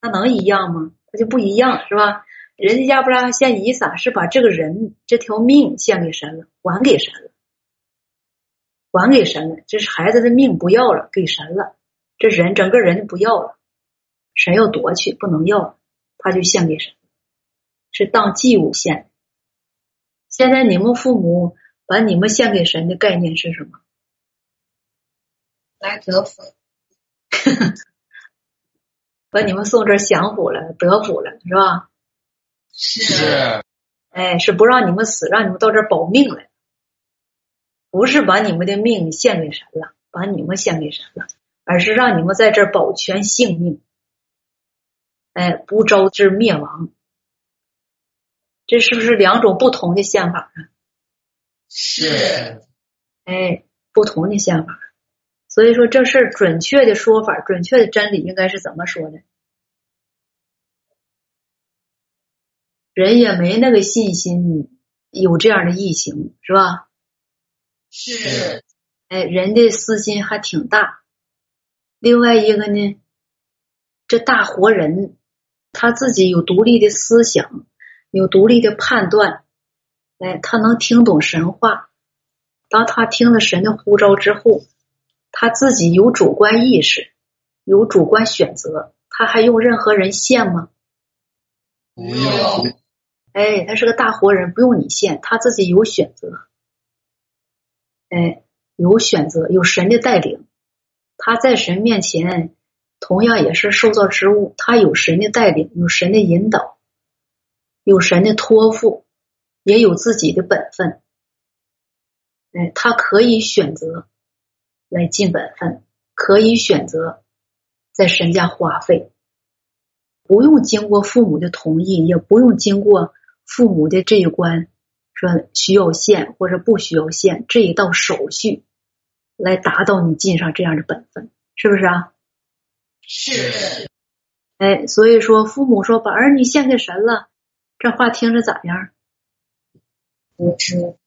那能一样吗？它就不一样是吧？人家亚伯拉罕献以撒是把这个人这条命献给神了，还给神了，还给神了。这是孩子的命不要了，给神了。这人整个人就不要了，神要夺去，不能要了，他就献给神，是当祭物献。现在你们父母把你们献给神的概念是什么？来得福，把你们送这儿享福了，得福了，是吧？是哎，是不让你们死，让你们到这儿保命来，不是把你们的命献给神了，把你们献给神了，而是让你们在这儿保全性命，哎，不招致灭亡。这是不是两种不同的宪法啊？是哎，不同的宪法。所以说这事儿准确的说法，准确的真理应该是怎么说的？人也没那个信心有这样的异形，是吧？是哎，人的私心还挺大。另外一个呢，这大活人他自己有独立的思想，有独立的判断，哎，他能听懂神话。当他听了神的呼召之后，他自己有主观意识，有主观选择，他还用任何人限吗？不用哎，他是个大活人，不用你限，他自己有选择。哎，有选择，有神的带领，他在神面前同样也是受造之物，他有神的带领，有神的引导，有神的托付，也有自己的本分。哎，他可以选择来尽本分，可以选择在神家花费，不用经过父母的同意，也不用经过父母的这一关，说需要献或者不需要献这一道手续，来达到你尽上这样的本分，是不是啊？是哎，所以说父母说把儿女献给神了，这话听着咋样？无知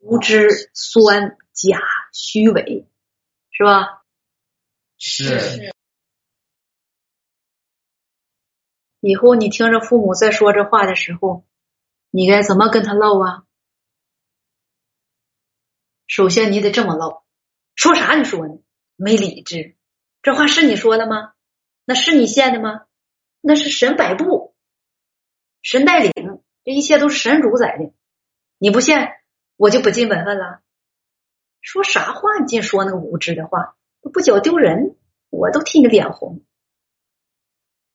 无知、酸、假、虚伪，是吧？是以后你听着父母在说这话的时候，你该怎么跟他唠啊？首先你得这么唠，说啥你说呢？没理智，这话是你说的吗？那是你献的吗？那是神摆布，神带领，这一切都是神主宰的。你不献，我就不尽本分了。说啥话？你净说那个无知的话，都不觉丢人，我都替你脸红。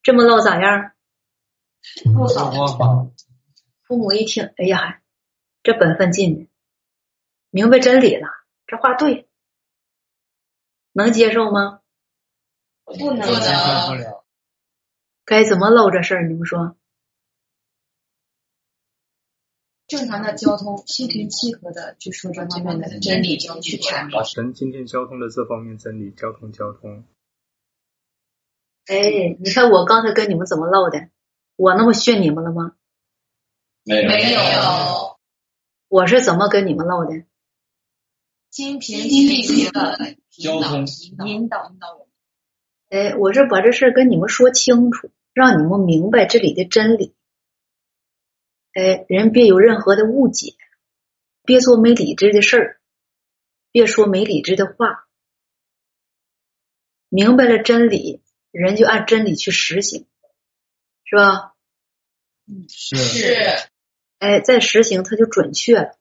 这么唠咋样？不好不好父母一听，哎呀，这本分尽的，明白真理了，这话对，能接受吗？不能接受不了该怎么唠这事儿？你们说？正常的交通，心平气和的去说这方面的真理，去阐明把。神今天交通的这方面真理，交通交通。哎，你看我刚才跟你们怎么唠的？我那么训你们了吗？没没有我是怎么跟你们唠的？心平气和的交通引导引导我们。哎，我是把这事跟你们说清楚，让你们明白这里的真理。哎，人别有任何的误解，别做没理智的事儿。别说没理智的话。明白了真理，人就按真理去实行，是吧？是哎，再实行它就准确了。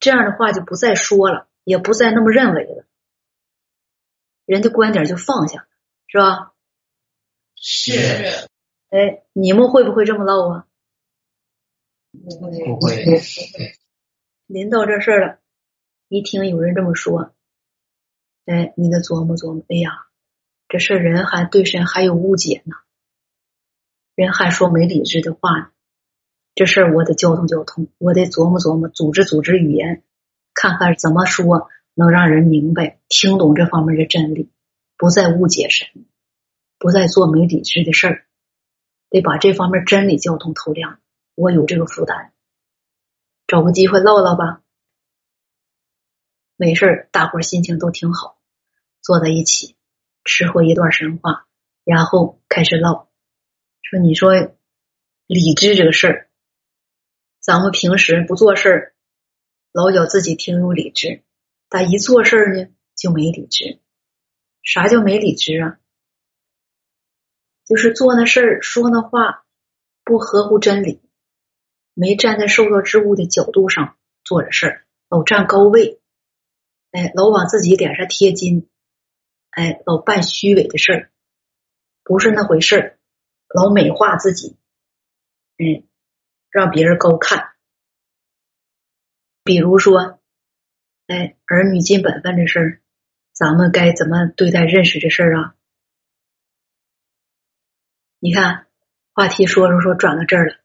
这样的话就不再说了，也不再那么认为了，人的观点就放下，是吧？是。哎，你们会不会这么唠啊？不会。不会。临到这事儿了，一听有人这么说，哎，你得琢磨琢磨，哎呀，这事儿人还对神还有误解呢，人还说没理智的话呢，这事儿我得交通交通，我得琢磨琢磨，组织组织语言，看看怎么说能让人明白、听懂这方面的真理，不再误解神，不再做没理智的事儿，得把这方面真理交通透亮。我有这个负担。找个机会唠唠吧。没事儿，大伙儿心情都挺好，坐在一起吃喝一段神话，然后开始唠。说你说理智这个事儿，咱们平时不做事儿，老觉自己挺有理智，但一做事儿呢就没理智。啥叫没理智啊？就是做那事儿、说那话不合乎真理。没站在受到之物的角度上做这事儿，老占高位，哎，老往自己脸上贴金，哎，老办虚伪的事儿，不是那回事儿，老美化自己，嗯，让别人高看。比如说，哎，儿女尽本分这事儿，咱们该怎么对待认识这事儿啊？你看，话题说说说转到这儿了。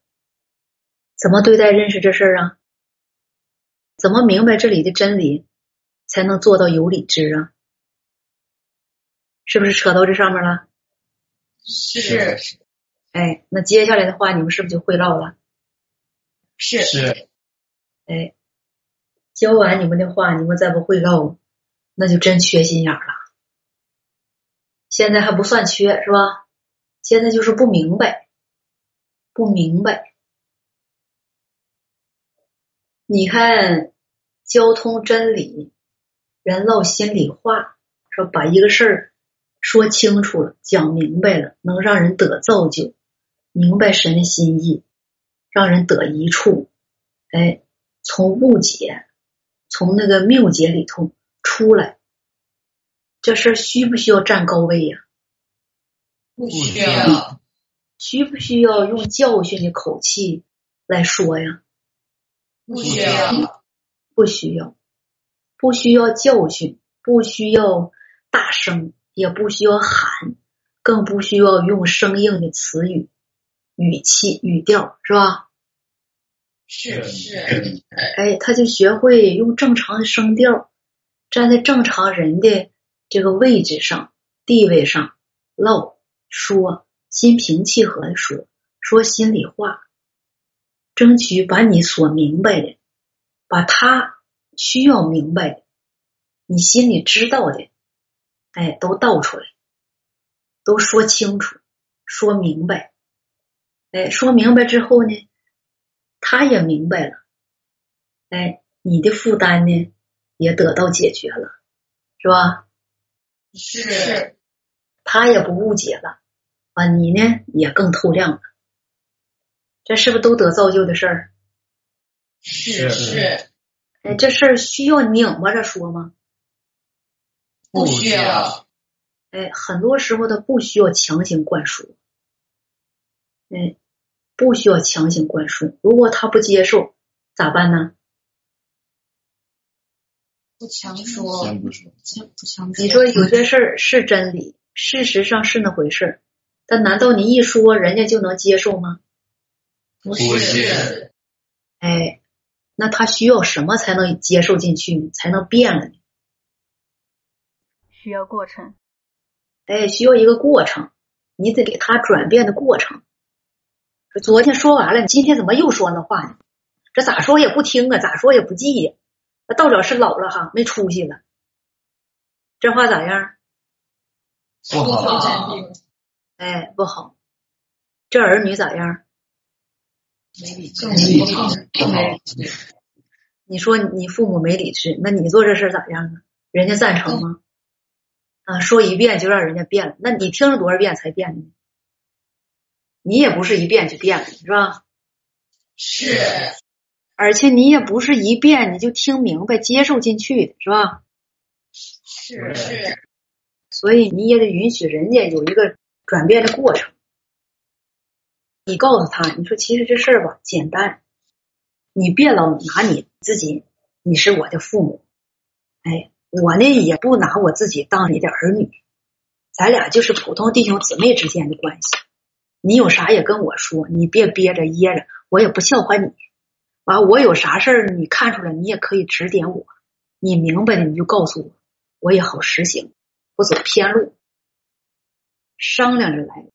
怎么对待认识这事儿啊？怎么明白这里的真理，才能做到有理智啊？是不是扯到这上面了？是哎，那接下来的话，你们是不是就会唠了？是是哎，教完你们的话，你们再不会唠，那就真缺心眼了。现在还不算缺，是吧？现在就是不明白，不明白。你看，交通真理，人唠心里话，说把一个事儿说清楚了，讲明白了，能让人得造就，明白神的心意，让人得一处。哎，从误解，从那个谬解里头出来，这事儿需不需要站高位呀？不需要需不需要用教训的口气来说呀？不需要不需要，不需要教训，不需要大声，也不需要喊，更不需要用生硬的词语、语气、语调，是吧？是是哎，他就学会用正常的声调，站在正常人的这个位置上、地位上唠说，心平气和的说，说心里话。争取把你所明白的，把他需要明白的，你心里知道的，哎，都道出来，都说清楚，说明白。哎，说明白之后呢，他也明白了，哎，你的负担呢也得到解决了，是吧？是他也不误解了，啊，你呢也更透亮了。这是不是都得造就的事儿？是是哎，这事儿需要拧巴着说吗？不需要哎，很多时候他不需要强行灌输，哎，不需要强行灌输。如果他不接受，咋办呢？不强说先不说强不强说你说有些事儿是真理，事实上是那回事儿，但难道你一说人家就能接受吗？不是哎，那他需要什么才能接受进去？才能变了呢？需要过程。哎，需要一个过程，你得给他转变的过程。昨天说完了，你今天怎么又说那话呢？这咋说也不听啊，咋说也不记呀、那到了是老了哈，没出息了。这话咋样？不好哎，不好。这儿女咋样？没理智没理智不好你说你父母没理智，那你做这事儿咋样啊？人家赞成吗？啊，说一遍就让人家变了，那你听了多少遍才变呢？你也不是一遍就变了，是吧？是而且你也不是一遍你就听明白、接受进去的，是吧？是是所以你也得允许人家有一个转变的过程。你告诉他，你说其实这事儿吧简单，你别老拿你自己，你是我的父母，哎，我呢也不拿我自己当你的儿女，咱俩就是普通弟兄姊妹之间的关系。你有啥也跟我说，你别憋着掖着，我也不笑话你。完，我有啥事儿你看出来，你也可以指点我，你明白的你就告诉我，我也好实行，不走偏路。商量着来，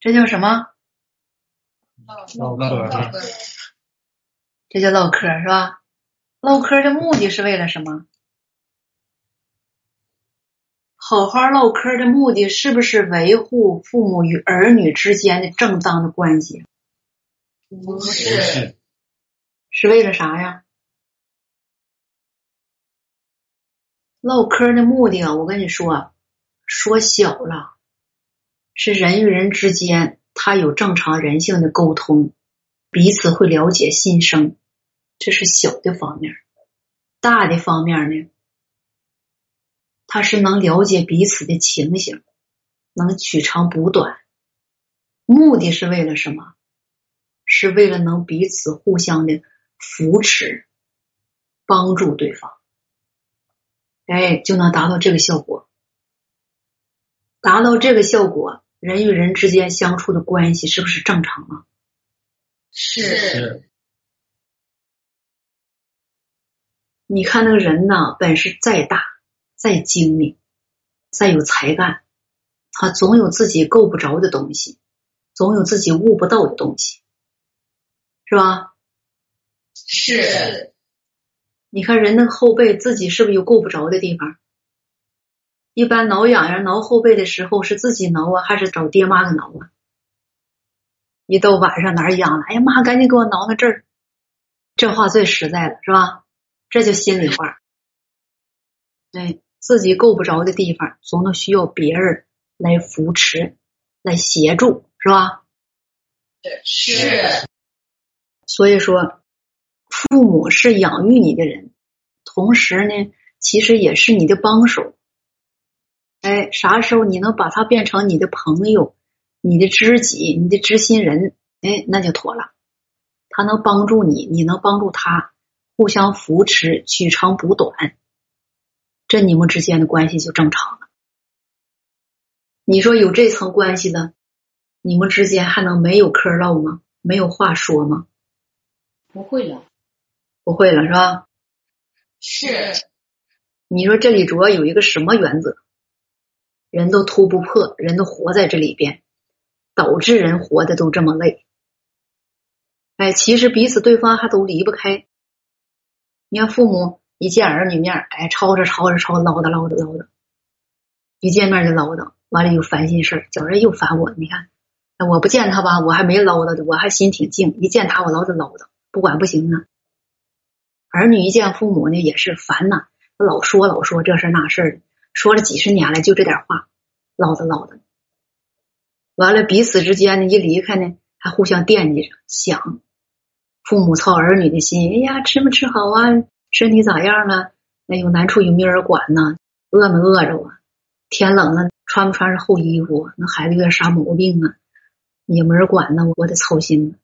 这叫什么？唠唠嗑这叫唠嗑是吧？唠嗑的目的是为了什么？好好唠嗑的目的是不是维护父母与儿女之间的正当的关系？不不是是为了啥呀？唠嗑的目的啊，我跟你说，说小了，是人与人之间他有正常人性的沟通，彼此会了解心声，这是小的方面。大的方面呢，他是能了解彼此的情形，能取长补短。目的是为了什么？是为了能彼此互相的扶持、帮助对方，哎，就能达到这个效果。达到这个效果，人与人之间相处的关系是不是正常了？是是你看那个人呢，本事再大、再精明、再有才干，他总有自己够不着的东西，总有自己悟不到的东西，是吧？是你看人的后背自己是不是有够不着的地方？一般挠痒痒、挠后背的时候，是自己挠啊，还是找爹妈给挠啊？一到晚上哪儿痒了，哎呀妈，赶紧给我挠挠这儿。这话最实在了，是吧？这就心里话。哎，自己够不着的地方，总得需要别人来扶持、来协助，是吧？是所以说，父母是养育你的人，同时呢，其实也是你的帮手。哎，啥时候你能把他变成你的朋友、你的知己、你的知心人，哎，那就妥了。他能帮助你，你能帮助他，互相扶持，取长补短，这你们之间的关系就正常了。你说有这层关系的，你们之间还能没有嗑唠吗？没有话说吗？不会了，不会了是吧？是你说这里主要有一个什么原则？人都突不破，人都活在这里边，导致人活的都这么累。哎，其实彼此对方还都离不开。你看父母一见儿女面，哎，吵着吵着吵，唠叨唠叨唠叨，一见面就唠叨，完了又烦心事儿，觉着又烦我。你看，哎我不见他吧，我还没唠叨的，我还心挺静；一见他，我老得唠叨，不管不行啊。儿女一见父母呢，也是烦呐，老说老说这事那事的，说了几十年了，就这点话，唠叨唠叨。完了，彼此之间呢，一离开呢，还互相惦记着，想父母操儿女的心。哎呀，吃没吃好啊？身体咋样啊？那有难处有没有人管呢？饿没饿着啊？天冷了穿不穿上厚衣服？那孩子有点啥毛病啊？也没人管呢，我得操心呢。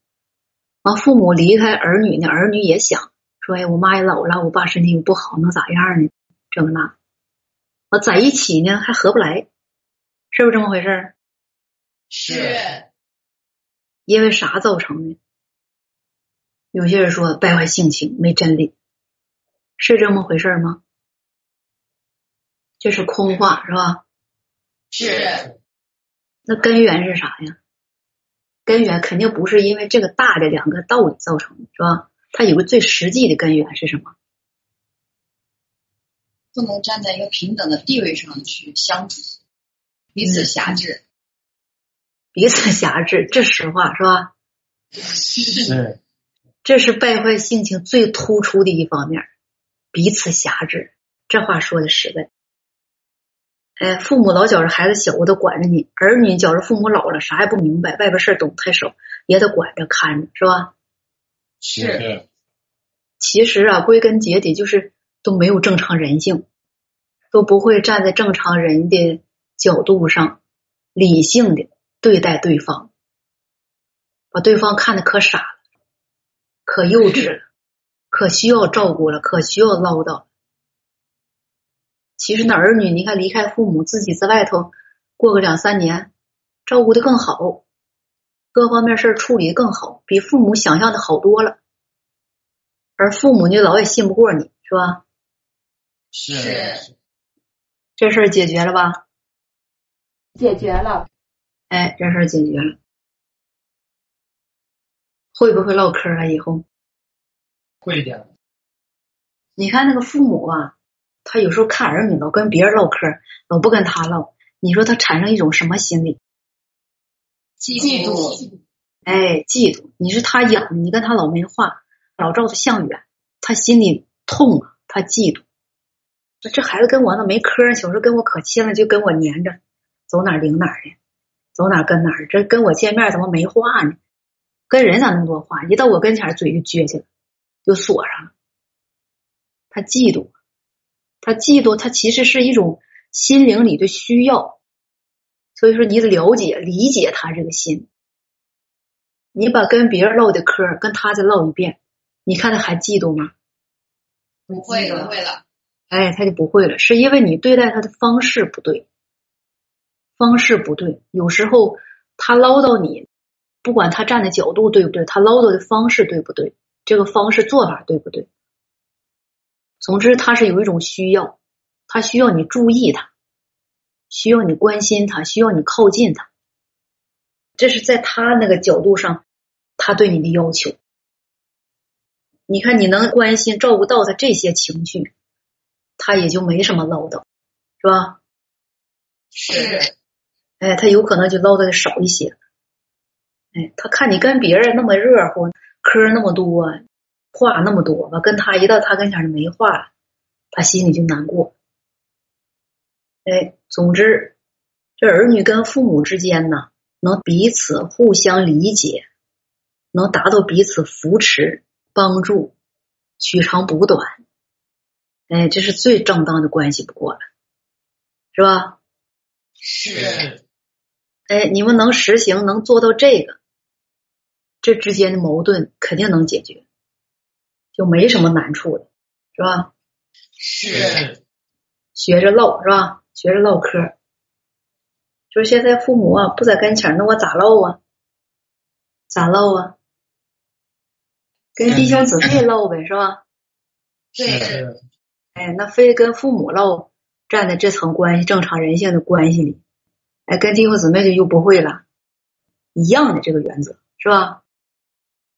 完，父母离开儿女呢，儿女也想说：“哎，我妈也老了，我爸身体又不好，能咋样呢？这个那。”我在一起呢，还合不来，是不是这么回事？是因为啥造成的？有些人说败坏性情，没真理，是这么回事吗？这是空话是吧？是那根源是啥呀？根源肯定不是因为这个大的两个道理造成的，是吧？它有个最实际的根源是什么？不能站在一个平等的地位上去相处，彼此狭制。彼此狭制，这实话是吧？是这是败坏性情最突出的一方面，彼此狭制。这话说的实在。哎，父母老觉着孩子小，我都管着你；儿女觉着父母老了，啥也不明白，外边事儿懂太少，也得管着看着，是吧？是。其实啊，归根结底就是都没有正常人性，都不会站在正常人的角度上理性的对待对方，把对方看的可傻了，可幼稚了，可需要照顾了，可需要唠叨。其实那儿女，你看离开父母，自己在外头过个两三年，照顾的更好，各方面事处理的更好，比父母想象的好多了。而父母呢，老也信不过你，是吧？是。这事儿解决了吧？解决了。哎，这事儿解决了。会不会唠嗑啊？以后会的。你看那个父母啊，他有时候看儿女老跟别人唠嗑，老不跟他唠，你说他产生一种什么心理？嫉妒。哎，嫉妒。你是他养的，你跟他老没话。老照他相远，他心里痛啊，他嫉妒。这孩子跟我那没嗑，小时候跟我可亲了，就跟我黏着，走哪领哪的，走哪跟哪。这跟我见面怎么没话呢？跟人咋那么多话？一到我跟前，嘴就撅起来，就锁上了。他嫉妒，他嫉妒，他其实是一种心灵里的需要。所以说，你得了解、理解他这个心。你把跟别人唠的嗑，跟他再唠一遍。你看他还嫉妒吗？不会了，不会了。哎，他就不会了，是因为你对待他的方式不对，方式不对。有时候他唠叨你，不管他站的角度对不对，他唠叨的方式对不对，这个方式做法对不对？总之，他是有一种需要，他需要你注意他，需要你关心他，需要你靠近他。这是在他那个角度上，他对你的要求。你看，你能关心、照顾到他这些情绪，他也就没什么唠叨，是吧？是。哎，他有可能就唠叨的少一些。哎，他看你跟别人那么热乎，嗑那么多，话那么多吧，跟他一到他跟前就没话了，他心里就难过。哎，总之，这儿女跟父母之间呢，能彼此互相理解，能达到彼此扶持。帮助，取长补短，哎，这是最正当的关系不过了，是吧？是。哎，你们能实行，能做到这个，这之间的矛盾肯定能解决，就没什么难处了，是吧？是。学着唠，是吧？学着唠嗑，就是现在父母啊不在跟前，那我咋唠啊？咋唠啊？跟弟兄姊妹唠呗，是吧？对。哎，那非跟父母唠，站在这层关系，正常人性的关系里，哎，跟弟兄姊妹就又不会了，一样的这个原则，是吧？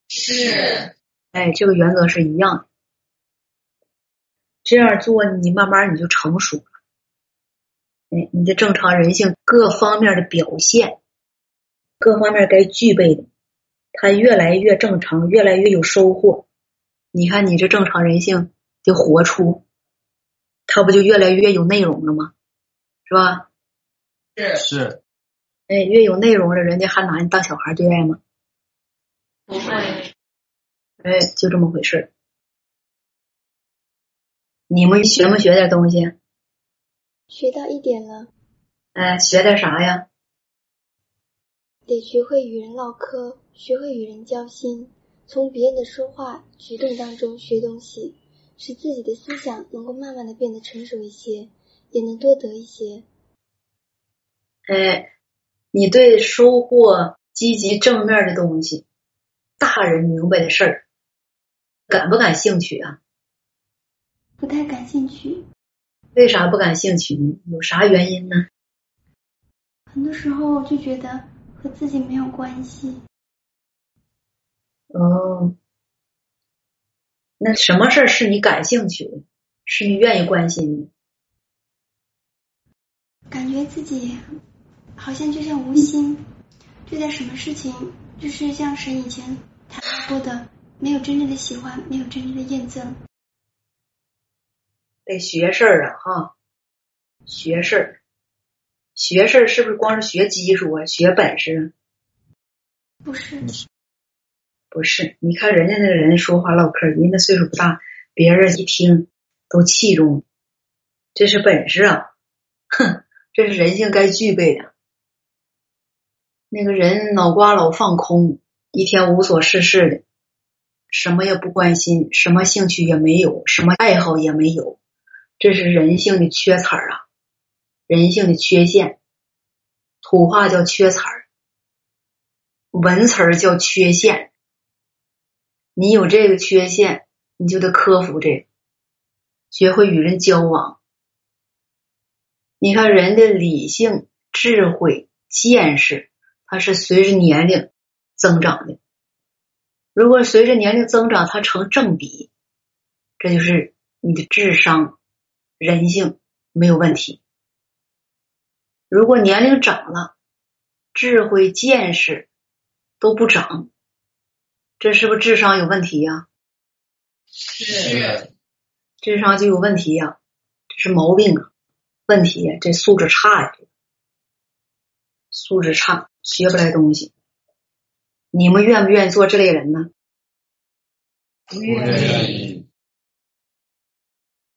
是。哎，这个原则是一样的。这样做，你慢慢你就成熟了。哎，你的正常人性各方面的表现，各方面该具备的。他越来越正常，越来越有收获。你看，你这正常人性的活出，他不就越来越有内容了吗？是吧？是是。哎，越有内容了，人家还拿你当小孩对待吗？不会。哎，就这么回事。你们学没学点东西？学到一点了。嗯，学点啥呀？得学会与人唠嗑，学会与人交心，从别人的说话、举动当中学东西，使自己的思想能够慢慢的变得成熟一些，也能多得一些。哎，你对收获积极正面的东西，大人明白的事儿，感不感兴趣啊？不太感兴趣。为啥不感兴趣呢？有啥原因呢？很多时候我就觉得。和自己没有关系。哦，那什么事儿是你感兴趣的，是你愿意关心的？感觉自己好像就像无心，对待什么事情，就是像神以前谈过的，没有真正的喜欢，没有真正的验证。得学事儿啊，哈，学事儿，学事儿是不是光是学技术啊，学本事？不是，不是。你看人家那个人说话唠嗑，人家岁数不大，别人一听都器重，这是本事啊，哼，这是人性该具备的。那个人脑瓜老放空，一天无所事事的，什么也不关心，什么兴趣也没有，什么爱好也没有。这是人性的缺词儿啊，人性的缺陷。土话叫缺词儿，文词儿叫缺陷。你有这个缺陷，你就得克服这个，学会与人交往。你看人的理性、智慧、见识，它是随着年龄增长的。如果随着年龄增长，它成正比，这就是你的智商。人性没有问题。如果年龄长了，智慧见识都不长，这是不是智商有问题呀？是。智商就有问题呀，这是毛病啊，问题呀，这素质差呀，素质差，学不来东西。你们愿不愿意做这类人呢？不愿意。